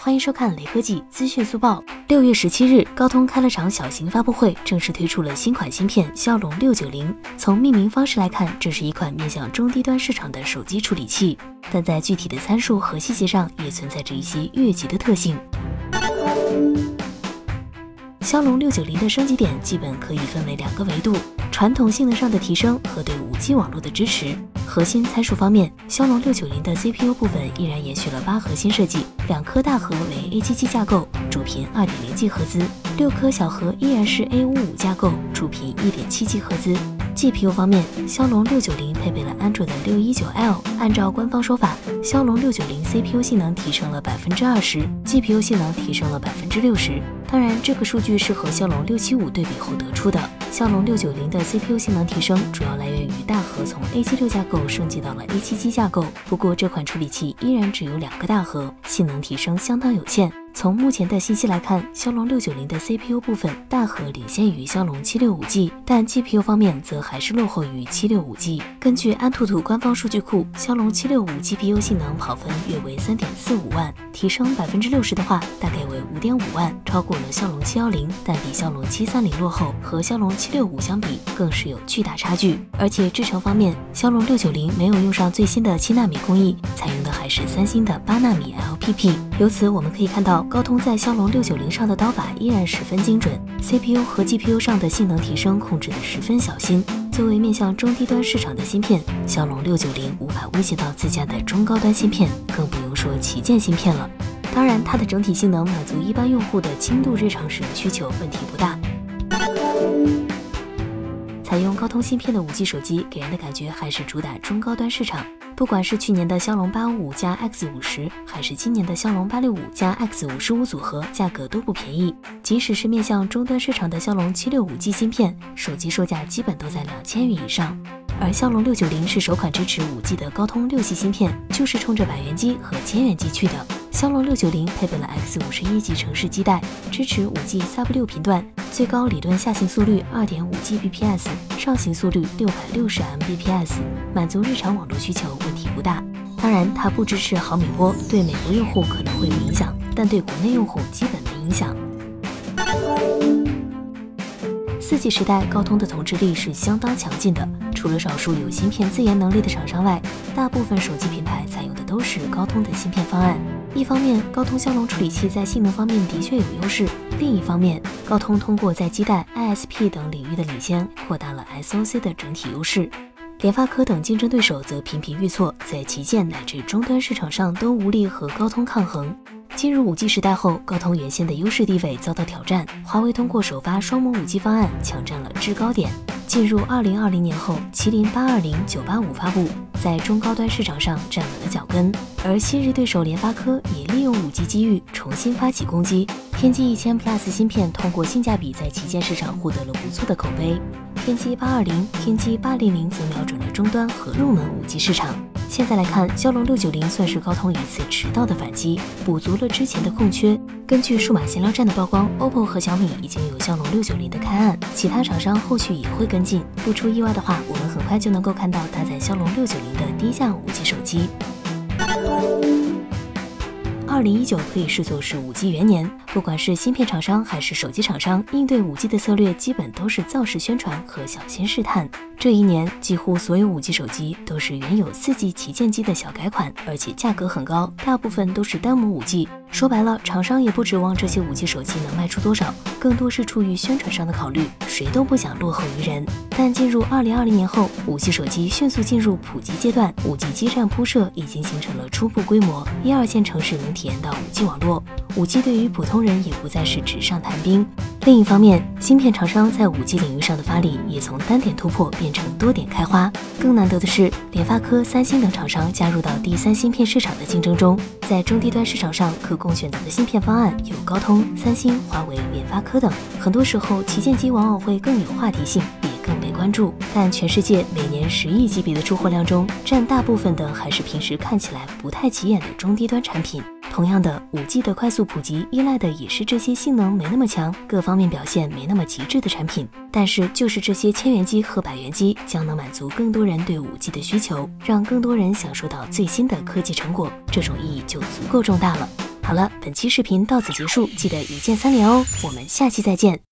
欢迎收看雷科技资讯速报。六月十七日，高通开了场小型发布会，正式推出了新款芯片骁龙六九零。从命名方式来看，这是一款面向中低端市场的手机处理器，但在具体的参数和细节上也存在着一些越级的特性。骁龙六九零的升级点基本可以分为两个维度：传统性能上的提升和对五 G 网络的支持。核心参数方面，骁龙六九零的 CPU 部分依然延续了八核心设计，两颗大核为 A77 架构，主频二点零 G 赫兹；六颗小核依然是 A55 架构，主频一点七 G 赫兹。GPU 方面，骁龙六九零配备了安卓的六一九 L。按照官方说法，骁龙六九零 CPU 性能提升了百分之二十，GPU 性能提升了百分之六十。当然，这个数据是和骁龙六七五对比后得出的。骁龙六九零的 CPU 性能提升主要来源于大核从 A 七六架构升级到了 A 七七架构，不过这款处理器依然只有两个大核，性能提升相当有限。从目前的信息来看，骁龙六九零的 CPU 部分大核领先于骁龙七六五 G，但 GPU 方面则还是落后于七六五 G。根据安兔兔官方数据库，骁龙七六五 GPU 性能跑分约为三点四五万，提升百分之六十的话，大概为五点五万，超过了骁龙七幺零，但比骁龙七三零落后，和骁龙七六五相比更是有巨大差距。而且制程方面，骁龙六九零没有用上最新的七纳米工艺，采用的是三星的八纳米 LPP。由此我们可以看到。高通在骁龙六九零上的刀法依然十分精准，CPU 和 GPU 上的性能提升控制的十分小心。作为面向中低端市场的芯片，骁龙六九零无法威胁到自家的中高端芯片，更不用说旗舰芯片了。当然，它的整体性能满足一般用户的轻度日常使用需求，问题不大。采用高通芯片的五 G 手机，给人的感觉还是主打中高端市场。不管是去年的骁龙八五五加 X 五十，还是今年的骁龙八六五加 X 五十五组合，价格都不便宜。即使是面向终端市场的骁龙七六五 G 芯片，手机售价基本都在两千元以上。而骁龙六九零是首款支持五 G 的高通六系芯片，就是冲着百元机和千元机去的。骁龙六九零配备了 X 五十一级城市基带，支持五 G Sub 六频段。最高理论下行速率二点五 Gbps，上行速率六百六十 Mbps，满足日常网络需求问题不大。当然，它不支持毫米波，对美国用户可能会有影响，但对国内用户基本没影响。四 G 时代，高通的统治力是相当强劲的。除了少数有芯片自研能力的厂商外，大部分手机品牌采用的都是高通的芯片方案。一方面，高通骁龙处理器在性能方面的确有优势；另一方面，高通通过在基带、ISP 等领域的领先，扩大了 SoC 的整体优势。联发科等竞争对手则频频遇挫，在旗舰乃至终端市场上都无力和高通抗衡。进入五 G 时代后，高通原先的优势地位遭到挑战。华为通过首发双模五 G 方案，抢占了制高点。进入二零二零年后，麒麟八二零、九八五发布，在中高端市场上站稳了脚跟。而昔日对手联发科也利用五 G 机遇，重新发起攻击。天玑一千 Plus 芯片通过性价比，在旗舰市场获得了不错的口碑。天玑八二零、天玑八零零则瞄准了终端和入门五 G 市场。现在来看，骁龙六九零算是高通一次迟到的反击，补足了之前的空缺。根据数码闲聊站的曝光，OPPO 和小米已经有骁龙六九零的开案，其他厂商后续也会跟进。不出意外的话，我们很快就能够看到搭载骁龙六九零的低价五 G 手机。二零一九可以视作是五 G 元年，不管是芯片厂商还是手机厂商，应对五 G 的策略基本都是造势宣传和小心试探。这一年，几乎所有五 G 手机都是原有四 G 旗舰机的小改款，而且价格很高，大部分都是单模五 G。说白了，厂商也不指望这些五 G 手机能卖出多少，更多是出于宣传上的考虑，谁都不想落后于人。但进入二零二零年后，五 G 手机迅速进入普及阶段，五 G 基站铺设已经形成了初步规模，一二线城市能体验到五 G 网络。五 G 对于普通人也不再是纸上谈兵。另一方面，芯片厂商在五 G 领域上的发力也从单点突破变成多点开花。更难得的是，联发科、三星等厂商加入到第三芯片市场的竞争中，在中低端市场上可供选择的芯片方案有高通、三星、华为、联发科等。很多时候，旗舰机往往会更有话题性，也更被关注。但全世界每年十亿级别的出货量中，占大部分的还是平时看起来不太起眼的中低端产品。同样的，五 G 的快速普及依赖的也是这些性能没那么强、各方面表现没那么极致的产品。但是，就是这些千元机和百元机，将能满足更多人对五 G 的需求，让更多人享受到最新的科技成果，这种意义就足够重大了。好了，本期视频到此结束，记得一键三连哦，我们下期再见。